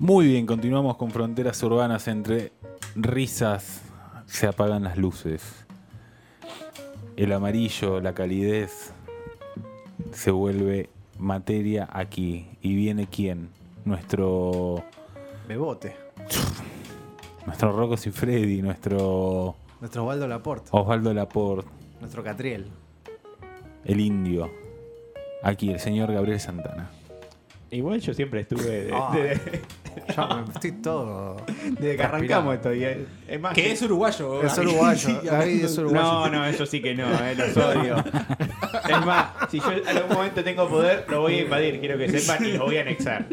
Muy bien, continuamos con fronteras urbanas entre risas, se apagan las luces. El amarillo, la calidez, se vuelve materia aquí. ¿Y viene quién? Nuestro, Bebote. nuestro Rocco Freddy, nuestro Nuestro Osvaldo Laporte. Osvaldo Laporte, Nuestro Catriel. el indio. Aquí, el señor Gabriel Santana. Igual yo siempre estuve de- Ah. de- Ya me estoy todo. desde que arrancamos esto. y es- es más, Que es uruguayo. Es Gaby. uruguayo. Es uruguayo. No, no, eso sí que no, eh, los odio. Es más, si yo en algún momento tengo poder, lo voy a invadir, quiero que sepan, y lo voy a anexar.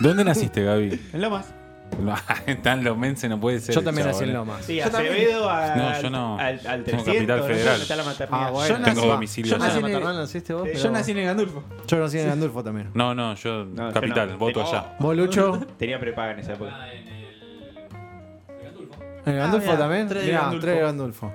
¿Dónde naciste, Gaby? En Lomas. Tan lomense no puede ser. Yo también el nací en. Lomas. Sí, Yo también. Acevedo a- No, yo no. al, al Tengo 300, Capital Federal. está la maternidad. Ah, bueno. Yo Tengo nací- domicilio yo allá. nací en el- naciste vos? Yo Yo nací en Gandulfo. Yo nací en Gandulfo también. No, no, yo No, yo capital, no. voto Tengo- allá. ¿Vos, Lucho? Tenía prepaga en esa época. ¿En Gandulfo mirá, también? tres de Mirá, Gandulfo. tres de Gandulfo.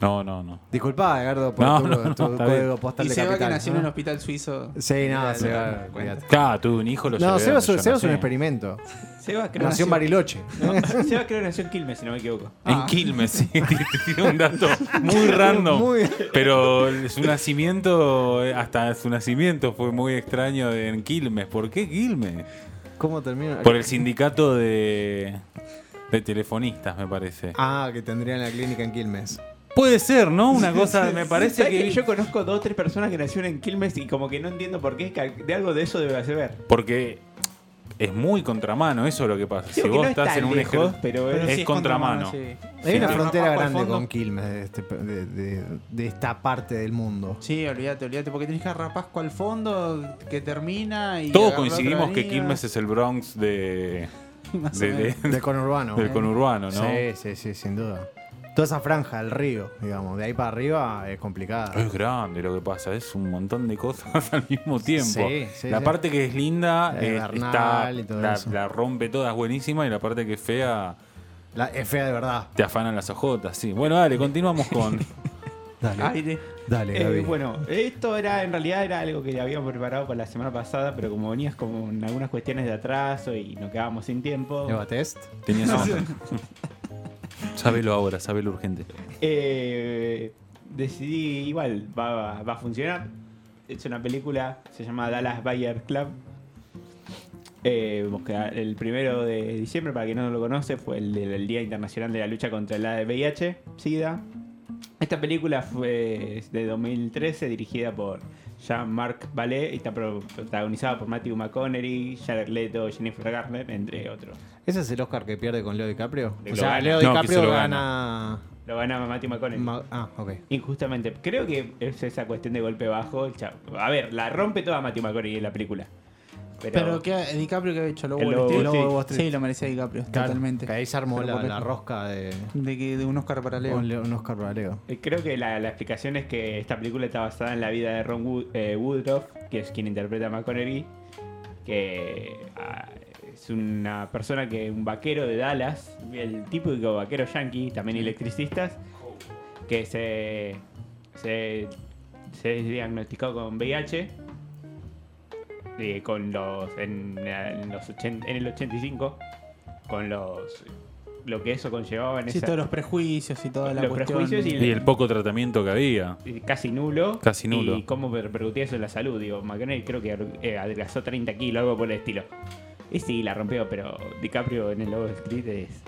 No, no, no. Disculpa, Edgardo, por No, tu, no, tu está código bien. postal Y de Seba que capital. nació en ¿no? un hospital suizo. Sí, no, Ya, se ya, va. Claro, tuve un hijo, lo No, llevé Seba, donde es- yo Seba es un nací. experimento. Seba creo Nació en Bariloche. No, Seba creo que nació en Quilmes, si no me equivoco. En Ah. Quilmes, sí. Tiene un dato muy random. Muy- Pero su nacimiento, hasta su nacimiento fue muy extraño de- en Quilmes. ¿Por qué Quilmes? ¿Cómo termina? Por el sindicato de, de telefonistas, me parece. Ah, que tendrían la clínica en Quilmes. Puede ser, ¿no? Una cosa, me parece ¿Sabes que... yo conozco dos o tres personas que nacieron en Quilmes y como que no entiendo por qué, que de algo de eso debe hacer. Porque es muy contramano, eso es lo que pasa. Si que vos no estás está en un lejos, ejército... pero es es- sí contramano. sí. Hay una frontera grande con Quilmes de, este- de- de- de esta parte del mundo. Sí, olvídate, olvídate, porque tenés que agarrar Pasco al fondo, que termina y. Todos coincidimos que. Quilmes es el Bronx de. Del conurbano. del conurbano, ¿no? Sí, sí, sí, sin duda. Toda esa franja del río, digamos, de ahí para arriba es complicada. Es grande lo que pasa, es un montón de cosas al mismo tiempo. Sí, sí, la sí. parte que es linda Eh, está, la, rompe toda, es buenísima, y la parte que es fea La, es fea de verdad. te afanan las ojotas. Sí. Bueno, dale, continuamos con. Dale, Aire. dale, Eh, bueno, esto era en realidad era algo que habíamos preparado para la semana pasada, pero como venías como en algunas cuestiones de atraso y nos quedábamos sin tiempo, Eva Test. Tenías Sábelo ahora, sábelo urgente. eh, decidí igual, va, va a funcionar. Es una película, se llama Dallas Bayer Club. Eh, el primero de diciembre, para quien no lo conoce, fue el del Día Internacional de la Lucha contra el VIH, SIDA. Esta película fue de 2013, dirigida por Jean-Marc Vallée y está pro- protagonizada por Matthew McConaughey, Jared Leto, Jennifer Garner, entre otros. ¿Ese es el Oscar que pierde con Leo DiCaprio? O sea. Leo DiCaprio lo gana. Lo gana Matthew McConaughey. Ma- Ah, ok. Injustamente. Creo que es esa cuestión de golpe bajo. A ver, la rompe toda Matthew McConaughey en la película. Pero, Pero que DiCaprio que ha hecho El Lobo Street. de Wall Street. Sí, lo merecía DiCaprio, Claro, totalmente. Que ahí se armó Pero la, la rosca de De, que, de un Oscar para Leo. un, Leo- un Oscar para Leo. eh, creo que la, la explicación es que esta película está basada en la vida de Ron Wood- eh, Woodruff, que es quien interpreta a McConaughey, que ah, es una persona que, un vaquero de Dallas, el típico vaquero yankee, también electricistas, que se, se, se diagnosticó con VIH eh, con los, en, en los ochen- en el 85 con los lo que eso conllevaba en Sí, esa, todos los prejuicios y toda la Los cuestión. prejuicios y- Y el poco tratamiento que había. casi nulo. Casi nulo. Y cómo repercutía eso en la salud. Digo, McConaughey creo que eh, adelgazó 30 kilos, algo por el estilo. Y sí, la rompió, pero DiCaprio en el Lobo Street es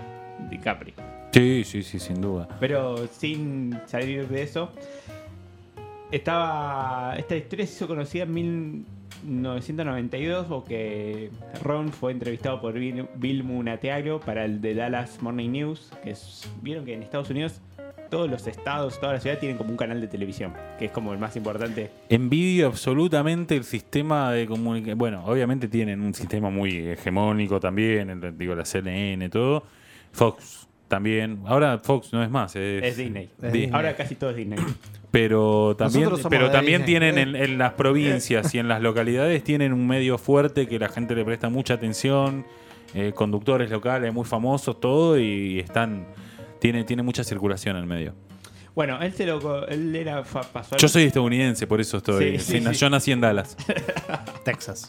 DiCaprio. Sí, sí, sí, sin duda. Pero sin salir de eso, estaba. Esta historia se hizo conocida en 1992 porque Ron fue entrevistado por Bill, Munateago para el de Dallas Morning News. Que vieron que en Estados Unidos todos los estados, todas las ciudades tienen como un canal de televisión, que es como el más importante. Envidio absolutamente el sistema de comunicación. Bueno, obviamente tienen un sistema muy hegemónico también, digo, la CNN, todo. Fox también. Ahora Fox no es más, es, Es Disney. Es Di- Disney. Ahora casi todo es Disney. Pero también, pero también Disney. tienen en, en las provincias y en las localidades tienen un medio fuerte que la gente le presta mucha atención, eh, conductores locales muy famosos, todo, y están tiene, tiene mucha circulación en el medio. Bueno, él se lo él era pasó Yo soy estadounidense, por eso estoy. Sí, sí, sí, sí. Yo nací en Dallas. Texas.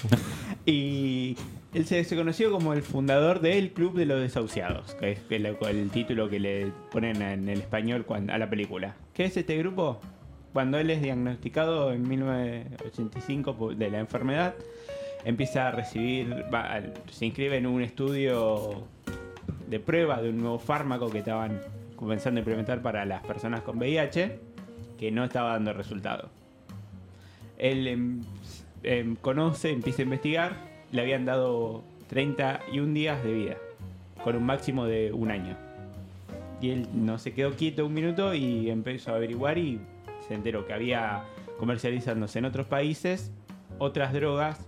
Y Él se, se conoció como el fundador del Club de los Desahuciados, que es el, título que le ponen en el español a la película. ¿Qué es este grupo? Cuando él es diagnosticado en 1985 por- de la enfermedad, empieza a recibir, se inscribe en un estudio de prueba de un nuevo fármaco que estaban comenzando a implementar para las personas con VIH, que no estaba dando resultado. Él em, em, conoce, empieza a investigar, le habían dado 31 días de vida, con un máximo de un año. Y él no se quedó quieto un minuto y empezó a averiguar y se enteró que había comercializándose en otros países otras drogas,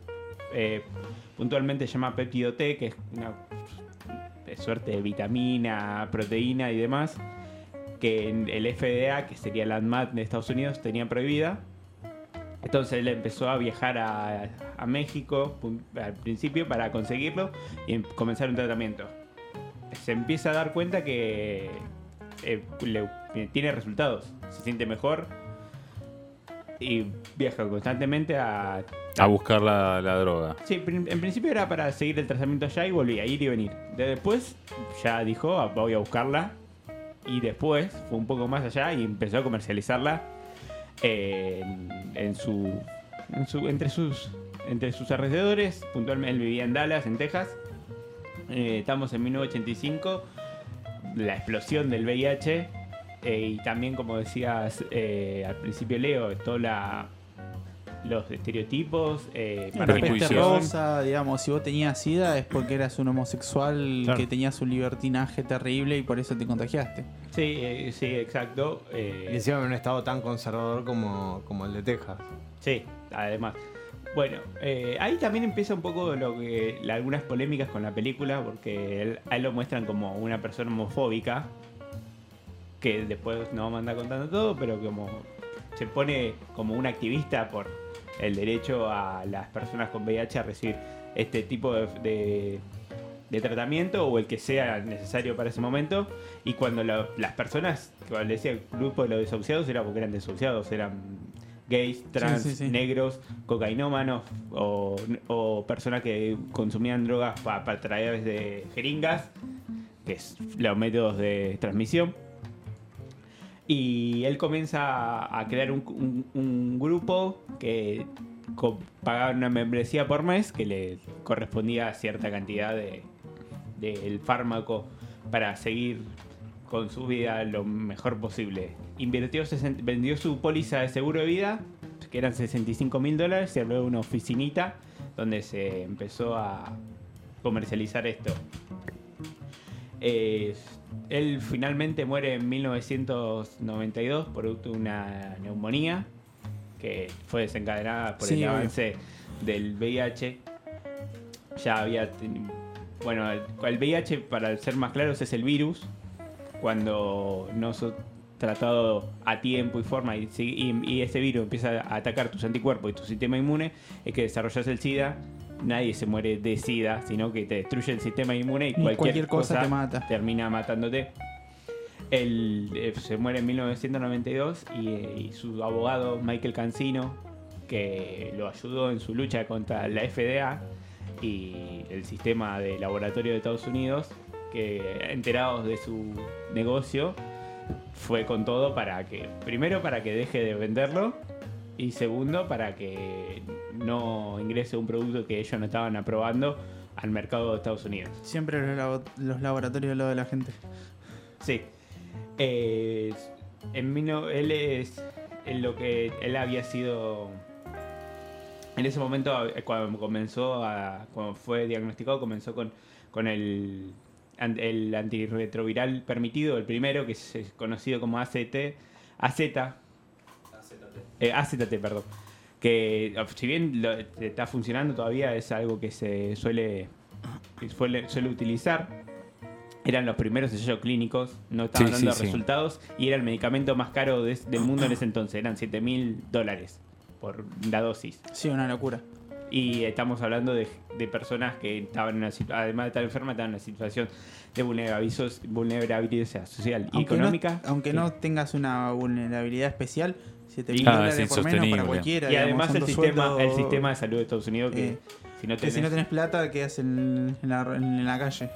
eh, puntualmente se llama peptido T, que es una suerte de vitamina, proteína y demás, que el FDA, que sería la ANMAT de Estados Unidos, tenía prohibida. Entonces él empezó a viajar a, a México al principio para conseguirlo y em- comenzar un tratamiento. Se empieza a dar cuenta que eh, le- tiene resultados, se siente mejor y viaja constantemente a... A buscar la, la droga. Sí, en principio era para seguir el tratamiento allá y volvía a ir y venir. De- Después ya dijo, "Ah, voy a buscarla. Y después fue un poco más allá y empezó a comercializarla eh, en, su- entre sus entre sus alrededores. Puntualmente él vivía en Dallas, en Texas. Eh, estamos en 1985, la explosión del VIH eh, y también, como decías eh, al principio, Leo, toda la los estereotipos, eh, La peste rosa, digamos, si vos tenías SIDA es porque eras un homosexual Claro. que tenías un libertinaje terrible y por eso te contagiaste. Sí, eh, sí, exacto. Y eh, encima en un estado tan conservador como, como el de Texas. sí, además. Bueno, eh, ahí también empieza un poco lo que la- algunas polémicas con la película, porque él, a él lo muestran como una persona homofóbica, que después no vamos a andar contando todo, pero como se pone como un activista por el derecho a las personas con VIH a recibir este tipo de, de- de tratamiento o el que sea necesario para ese momento. Y cuando la- las personas, como le decía, el grupo de los desahuciados era porque eran desahuciados, eran gays, trans, sí, sí. negros, cocainómanos o, o personas que consumían drogas pa- para través de jeringas, que es los métodos de transmisión. Y él comienza a- crear un, grupo que pagaba una membresía por mes que le correspondía a cierta cantidad de del fármaco para seguir con su vida lo mejor posible. Invirtió, 60 vendió su póliza de seguro de vida, que eran 65 mil dólares, y abrió una oficinita donde se empezó a comercializar esto. Eh, él finalmente muere en 1992 producto de una neumonía que fue desencadenada por Sí, el obvio. avance del VIH. Ya había. Bueno, el, VIH, para ser más claros, es el virus. Cuando no sos tratado a tiempo y forma y, y ese virus empieza a atacar tus anticuerpos y tu sistema inmune, es que desarrollas el SIDA. Nadie se muere de SIDA, sino que te destruye el sistema inmune y cualquier cosa te mata. termina matándote. Él eh, se muere en 1992 y, eh, y su abogado Michael Cancino, que lo ayudó en su lucha contra la FDA y el sistema de laboratorio de Estados Unidos, que enterados de su negocio, fue con todo para que, primero para que deje de venderlo y segundo para que no ingrese un producto que ellos no estaban aprobando al mercado de Estados Unidos. Siempre los, labo- los laboratorios al lado de la gente. Sí. Eh, en él es en lo que él había sido en ese momento eh, cuando comenzó a cuando fue diagnosticado comenzó con con el el antirretroviral permitido el primero que es conocido como ACT AZ eh, AZT perdón que eh, si bien lo- está funcionando todavía es algo que se suele que suele, suele utilizar eran los primeros ensayos clínicos, no estaban Sí, dando sí, sí. resultados y era el medicamento más caro de- del mundo en ese entonces, eran 7 mil dólares por la dosis. Sí, una locura. Y estamos hablando de, de personas que estaban en una además de estar enfermas, estaban en una situación de vulnerabilidad, vulnerabilidad social y Aunque económica. No, aunque que- no tengas una vulnerabilidad especial, 7 mil Ah, es por menos insostenible. para cualquiera. y digamos, además el sistema, el sistema de salud de Estados Unidos que eh, Si no Que tenés, si no tenés plata, quedas en, en la, en la calle.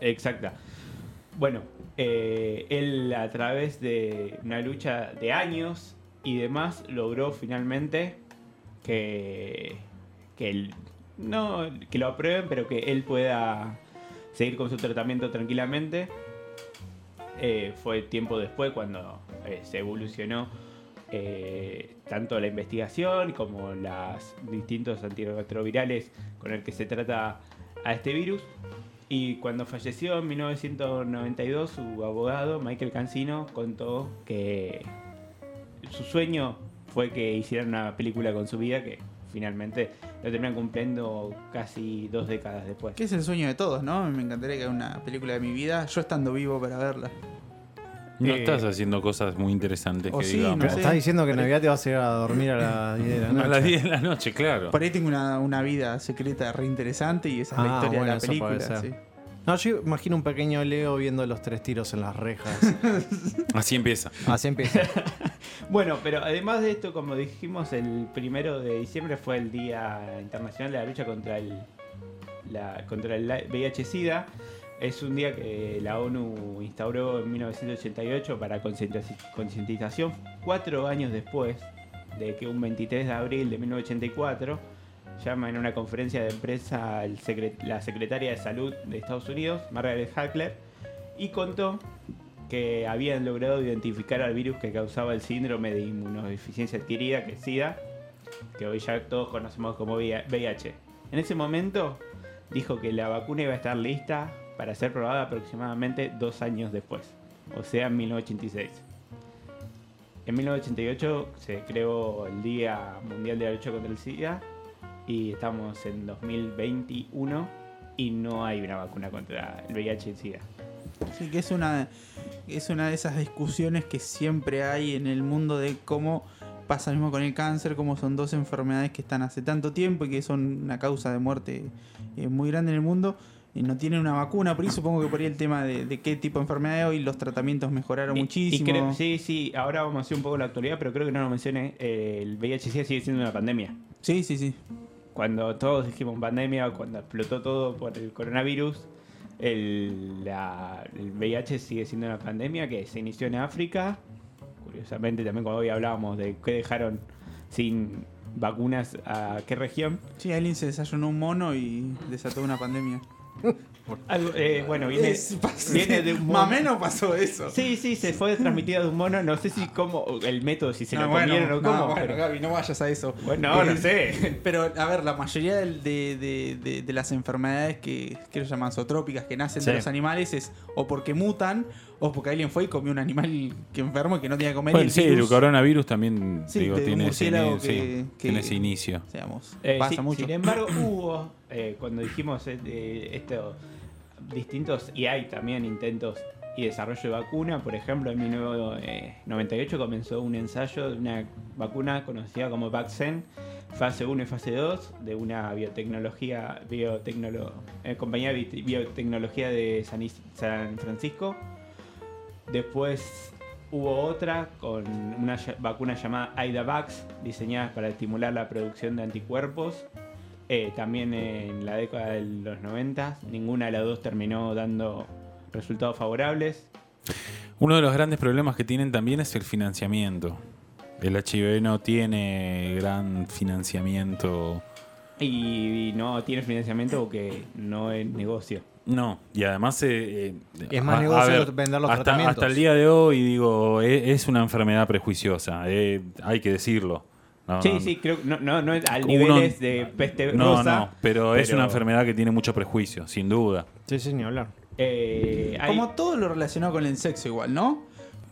Exacta. Bueno, eh, él a través de una lucha de años y demás logró finalmente que, que, él, no, que lo aprueben, pero que él pueda seguir con su tratamiento tranquilamente. Eh, fue tiempo después cuando eh, se evolucionó eh, tanto la investigación como los distintos antirretrovirales con el que se trata a este virus. Y cuando falleció en 1992, su abogado, Michael Cancino, contó que su sueño fue que hicieran una película con su vida que finalmente lo terminan cumpliendo casi dos décadas después. Que es el sueño de todos, ¿no? Me encantaría que haga una película de mi vida, yo estando vivo para verla. No Eh, estás haciendo cosas muy interesantes que sí, digamos. no sé. Estás diciendo que en Navidad te vas a ir a dormir a las 10 de la noche. A las 10 de la noche, claro. Por ahí tengo una, una vida secreta re interesante y esa es la Ah, historia bueno, de la película. sí. No, yo imagino un pequeño Leo viendo los tres tiros en las rejas. Así empieza. Así empieza. Bueno, pero además de esto, como dijimos, el primero de diciembre fue el Día Internacional de la Lucha contra el, contra el VIH-Sida. Es un día que la ONU instauró en 1988 para concientiz- concientización, cuatro años después de que un 23 de abril de 1984 llama en una conferencia de secre- la secretaria de Salud de Estados Unidos, Margaret Hackler, y contó que habían logrado identificar al virus que causaba el síndrome de inmunodeficiencia adquirida, que es SIDA, que hoy ya todos conocemos como VIH. En ese momento dijo que la vacuna iba a estar lista para ser probada aproximadamente dos años después, o sea, en 1986. En 1988 se creó el Día Mundial de la Lucha contra el SIDA y estamos en 2021 y no hay una vacuna contra el VIH y el SIDA. Sí, que es una, es una de esas discusiones que siempre hay en el mundo de cómo pasa mismo con el cáncer, cómo son dos enfermedades que están hace tanto tiempo y que son una causa de muerte eh, muy grande en el mundo y no tienen una vacuna. Por ahí supongo que por ahí el tema de, de qué tipo de enfermedad hoy los tratamientos mejoraron Y- y muchísimo. creo- sí, sí, ahora vamos a hacer un poco la actualidad, pero creo que no lo mencioné. eh, el VIH-Sida sigue siendo una pandemia. sí, sí, sí. Cuando todos dijimos pandemia, cuando explotó todo por el coronavirus, el, la- el VIH sigue siendo una pandemia que se inició en África. Curiosamente, también cuando hoy hablábamos de qué dejaron sin vacunas a qué región. Sí, alguien se desayunó un mono y desató una pandemia. Algo, eh, bueno, viene, Es- pasó- viene de un mono. menos pasó eso. Sí, sí, se fue transmitido de un mono. No sé si cómo, el método, si se No, lo bueno, comieron o no, cómo. bueno, pero- Gaby, no vayas a eso. Bueno, no, no Eh, sé. Pero, a ver, la mayoría de, de- de- de las enfermedades que, que llaman zootrópicas, que nacen de los animales, es o porque mutan, o porque alguien fue y comió un animal que enfermo y que no tenía que comer. y el sí, el virus, coronavirus también Sí, digo, tiene, ese, murciélago ini- sí, que- que- tiene ese inicio. Digamos, Eh, pasa sí, mucho. Sin embargo, hubo, eh, cuando dijimos eh, esto, distintos, y hay también intentos y desarrollo de vacuna, por ejemplo, en 1998 comenzó un ensayo de una vacuna conocida como Vaccine, fase 1 y fase 2, de una biotecnología, biotecnolo- eh, compañía de bi- biotecnología de San Francisco. Después hubo otra con una vacuna llamada AIDAVAX, diseñada para estimular la producción de anticuerpos. Eh, también en la década de los 90, ninguna de las dos terminó dando resultados favorables. Uno de los grandes problemas que tienen también es el financiamiento. El HIV no tiene gran financiamiento. Y, no tiene financiamiento porque no es negocio. No, y además... eh, eh, Es más a- a negocio vender los hasta, tratamientos. hasta el día de hoy, digo, e- es, una enfermedad prejuiciosa. eh, hay que decirlo. No, Sí, no, sí, creo que no, no, no es al niveles de peste No, rosa. no, pero, es una enfermedad que tiene mucho prejuicio, sin duda. Sí, sí, ni hablar. Eh, hay- Como todo lo relacionado con el sexo igual, ¿no?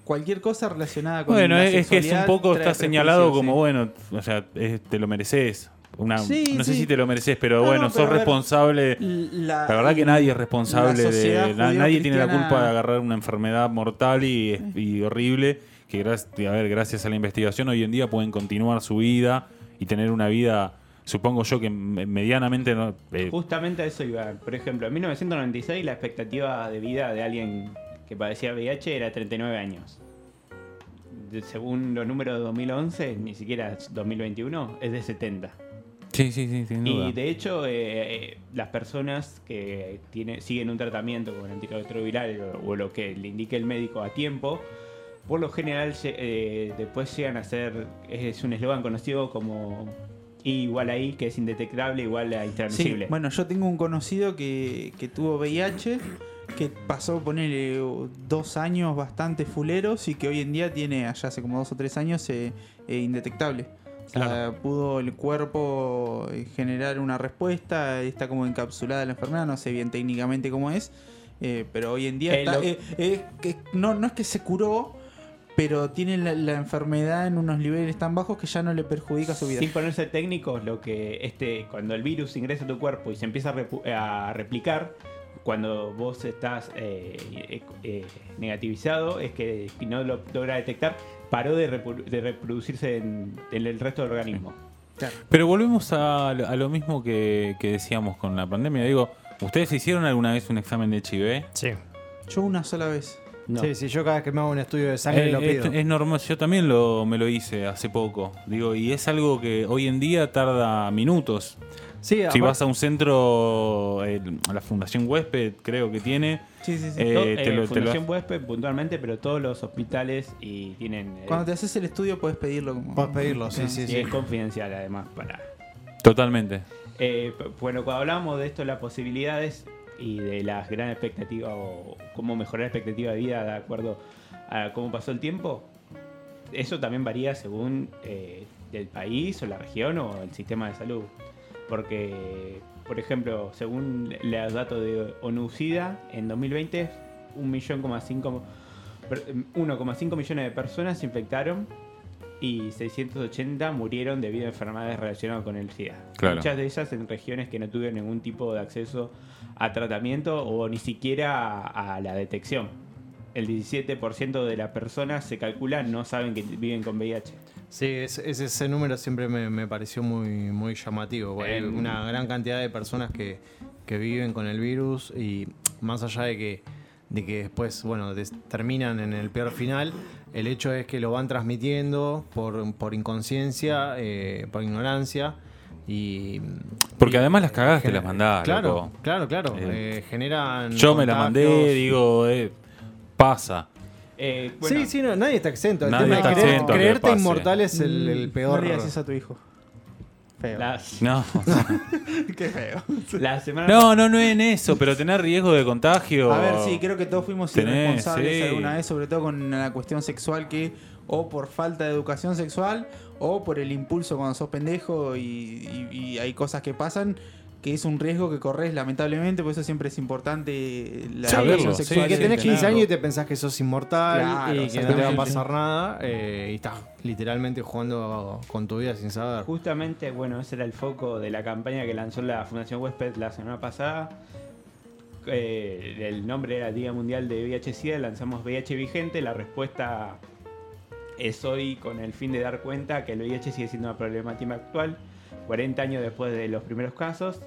Cualquier cosa relacionada con Bueno, la es, es que es un poco, está señalado como, sí. bueno, o sea, es- te lo mereces. Una, Sí, no sé sí. si te lo mereces, pero No, no, bueno, pero sos ver, responsable. La, La verdad que nadie es responsable la de. na- nadie tiene la culpa de agarrar una enfermedad mortal y, y horrible. Que gracias, a ver, gracias a la investigación hoy en día pueden continuar su vida y tener una vida, supongo yo que me- medianamente. no- eh, Justamente a eso iba. Por ejemplo, en 1996 la expectativa de vida de alguien que padecía VIH era 39 años. Según los números de 2011, ni siquiera es 2021, es de 70. Sí, sí, sí, sin duda. Y de hecho, eh, eh, las personas que tiene, siguen un tratamiento con antirretroviral o, o lo que le indique el médico a tiempo, por lo general eh, después llegan a ser, es un eslogan conocido como I igual a I, que es indetectable igual a Sí, intransmisible. bueno, yo tengo un conocido que, que tuvo VIH, que pasó, ponerle dos años bastante fuleros y que hoy en día tiene, allá hace como dos o tres años, eh, eh, indetectable. Sea, Claro. pudo el cuerpo eh, generar una respuesta, está como encapsulada la enfermedad, no sé bien técnicamente cómo es, eh, pero hoy en día Eh, está- lo- eh, eh, no, no es que se curó, pero tiene la, la enfermedad en unos niveles tan bajos que ya no le perjudica su vida. Sin ponerse técnicos, lo que este, cuando el virus ingresa a tu cuerpo y se empieza a, repu- a replicar, cuando vos estás eh, eh, eh, negativizado, es que no lo logra detectar, paró de, repu- de reproducirse en, en el resto del organismo. Pero volvemos a, lo- a lo mismo que, que decíamos con la pandemia. Digo, ¿ustedes hicieron alguna vez un examen de HIV? Sí. Yo una sola vez. No. Sí, sí, yo cada vez que me hago un estudio de sangre Eh, lo es, pido. es normal, yo también lo, me lo hice hace poco. Digo, y es algo que hoy en día tarda minutos. Sí, Si aparte- vas a un centro, el- la Fundación Huésped creo que tiene, Sí, sí, sí. Eh, To- te eh, lo- te lo- Fundación Huésped puntualmente, pero todos los hospitales y tienen... eh, Cuando te haces el estudio puedes pedirlo como. Podés pedirlo, sí, sí, y es confidencial además para... totalmente. Eh, bueno, cuando hablamos de esto, las posibilidades y de las gran expectativas o cómo mejorar la expectativa de vida de acuerdo a cómo pasó el tiempo, eso también varía según eh, el país o la región o el sistema de salud. Porque, por ejemplo, según los datos de ONU-SIDA, en 2020, 1,5 per- 1,5 millones de personas se infectaron y 680 murieron debido a enfermedades relacionadas con el SIDA. Claro. Muchas de ellas en regiones que no tuvieron ningún tipo de acceso a tratamiento o ni siquiera a, a la detección. El 17% de las personas se calcula no saben que viven con VIH. Sí, ese, ese- número siempre me, me pareció muy, muy llamativo. Hay En- una gran cantidad de personas que, que viven con el virus y más allá de que, de que después, bueno, des- terminan en el peor final, el hecho es que lo van transmitiendo por, por inconsciencia, eh, por ignorancia y... Porque y- además las cagaste, gener- las mandás, Claro, loco. claro, claro. Eh, eh, generan Yo me la mandé, digo, eh, pasa. Eh, bueno, sí, sí, no, nadie está exento. El Nadie tema está es creer- exento a que creerte inmortal es el, el peor. No le digas a tu hijo. Feo. las- No, Qué feo. la semana no, no, no es en eso, pero tener riesgo de contagio. A ver, sí, creo que todos fuimos Tenés, irresponsables sí. alguna vez, sobre todo con la cuestión sexual que o por falta de educación sexual o por el impulso cuando sos pendejo y, y- y hay cosas que pasan que es un riesgo que corres lamentablemente, por eso siempre es importante la sí, sexual. que tenés 15 tenerlo. años y te pensás que sos inmortal Claro, y que no te va a pasar nada eh, y estás literalmente jugando con tu vida sin saber. Justamente, bueno, ese era el foco de la campaña que lanzó la Fundación Huésped la semana pasada. Eh, el nombre era Día Mundial de VIH-Sida, lanzamos VIH Vigente. La respuesta es hoy con el fin de dar cuenta que el VIH sigue siendo una problemática actual, 40 años después de los primeros casos.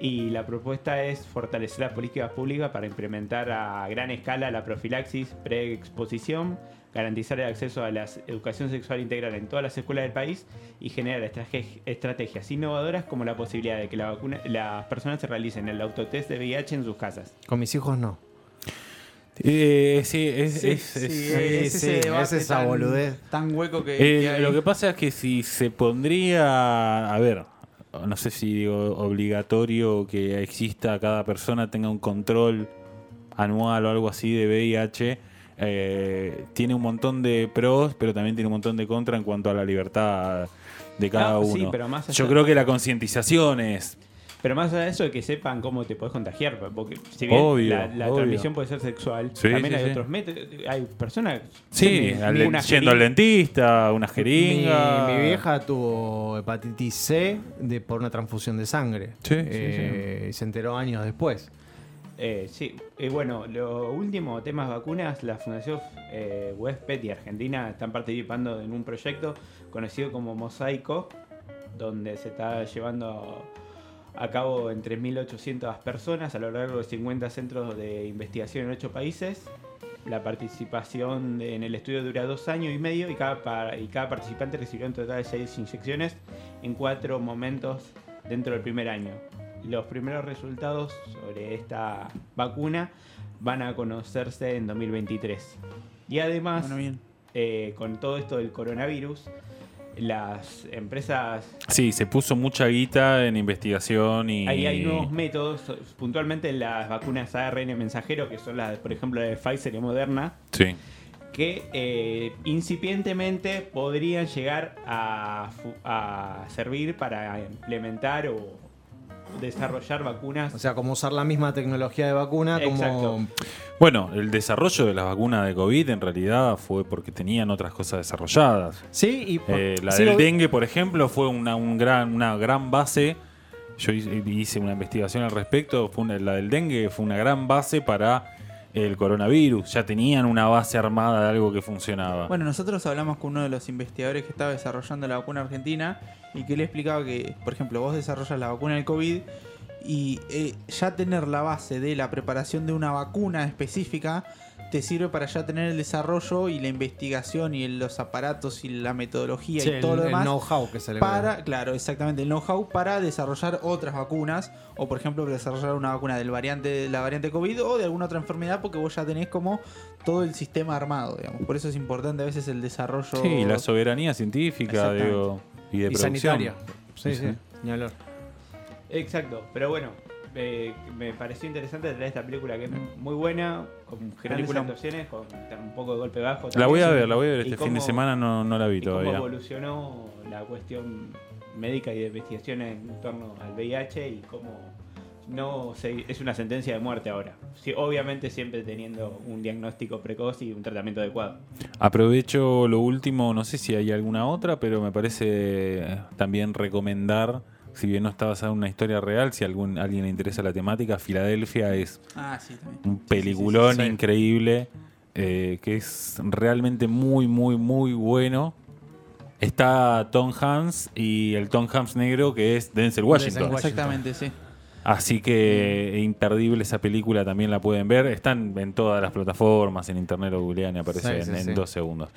Y la propuesta es fortalecer las políticas públicas para implementar a gran escala la profilaxis preexposición, garantizar el acceso a la educación sexual integral en todas las escuelas del país y generar estrate- estrategias innovadoras como la posibilidad de que la vacuna- las personas se realicen el autotest de VIH en sus casas. Con mis hijos no. Eh, sí, es, Sí, es- sí, es- es sí, ese debate es esa tan- boludez. Tan hueco que, Eh, que lo que pasa es que si se pondría, a ver, no sé si digo obligatorio que exista cada persona tenga un control anual o algo así de VIH, eh, tiene un montón de pros, pero también tiene un montón de contra en cuanto a la libertad de cada No, uno. sí, pero más Yo creo que la concientización es Pero más allá de eso, de que sepan cómo te podés contagiar. Porque si bien Obvio, la, la obvio. transmisión puede ser sexual, Sí, también sí, hay sí. otros métodos. Hay personas. Sí, al- yendo al dentista, una jeringa. mi vieja tuvo hepatitis C de, por una transfusión de sangre. Sí, sí, Eh, Y se enteró años después. Eh, sí, y bueno, lo último, temas vacunas, la Fundación eh, Huésped y Argentina están participando en un proyecto conocido como Mosaico, donde se está llevando a cabo en 3.800 personas a lo largo de 50 centros de investigación en 8 países. La participación en el estudio dura dos años y medio y cada, pa- y cada participante recibió un total de 6 inyecciones en cuatro momentos dentro del primer año. Los primeros resultados sobre esta vacuna van a conocerse en 2023. Y además, Bueno, bien. eh, con todo esto del coronavirus, las empresas Sí, se puso mucha guita en investigación y. Ahí hay nuevos métodos, puntualmente las vacunas ARN mensajero, que son las, por ejemplo, de Pfizer y Moderna, Sí. que eh, incipientemente podrían llegar a, a servir para implementar o desarrollar vacunas. O sea, como usar la misma tecnología de vacuna, Exacto. como. Bueno, el desarrollo de las vacunas de COVID en realidad fue porque tenían otras cosas desarrolladas. Sí, y. Eh, la sí, del lo- dengue, por ejemplo, fue una, un gran, una gran base. Yo hice, hice una investigación al respecto. Fue una- la del dengue fue una gran base para el coronavirus. Ya tenían una base armada de algo que funcionaba. Bueno, nosotros hablamos con uno de los investigadores que estaba desarrollando la vacuna argentina y que le explicaba que, por ejemplo, vos desarrollas la vacuna del COVID y eh, ya tener la base de la preparación de una vacuna específica te sirve para ya tener el desarrollo y la investigación y los aparatos y la metodología sí, y todo el, lo el demás know-how que se le para, claro, exactamente, el know-how para desarrollar otras vacunas o por ejemplo desarrollar una vacuna del variante, la variante COVID o de alguna otra enfermedad porque vos ya tenés como todo el sistema armado, digamos. Por eso es importante a veces el desarrollo. sí, la soberanía científica digo, y de Y producción. sanitaria. Sí, Sí. sí. Ni hablar. Exacto, pero bueno, eh, me pareció interesante traer esta película que es muy buena, con grandes Película. actuaciones, con un poco de golpe bajo. La voy a ver, la voy a ver este fin de semana, no, no la vi y cómo todavía. evolucionó la cuestión médica y de investigación en torno al VIH y cómo no se- es una sentencia de muerte ahora. Sí, obviamente siempre teniendo un diagnóstico precoz y un tratamiento adecuado. Aprovecho lo último, no sé si hay alguna otra, pero me parece también recomendar, si bien no está basada en una historia real, si algún, alguien le interesa la temática, Filadelfia es Ah, sí, un peliculón sí, sí. increíble, eh, que es realmente muy, muy, muy bueno. Está Tom Hanks y el Tom Hanks negro que es Denzel Washington. Exactamente, sí. Así que imperdible esa película también la pueden ver. Están en todas las plataformas, en internet lo googlean y aparece en, en dos segundos.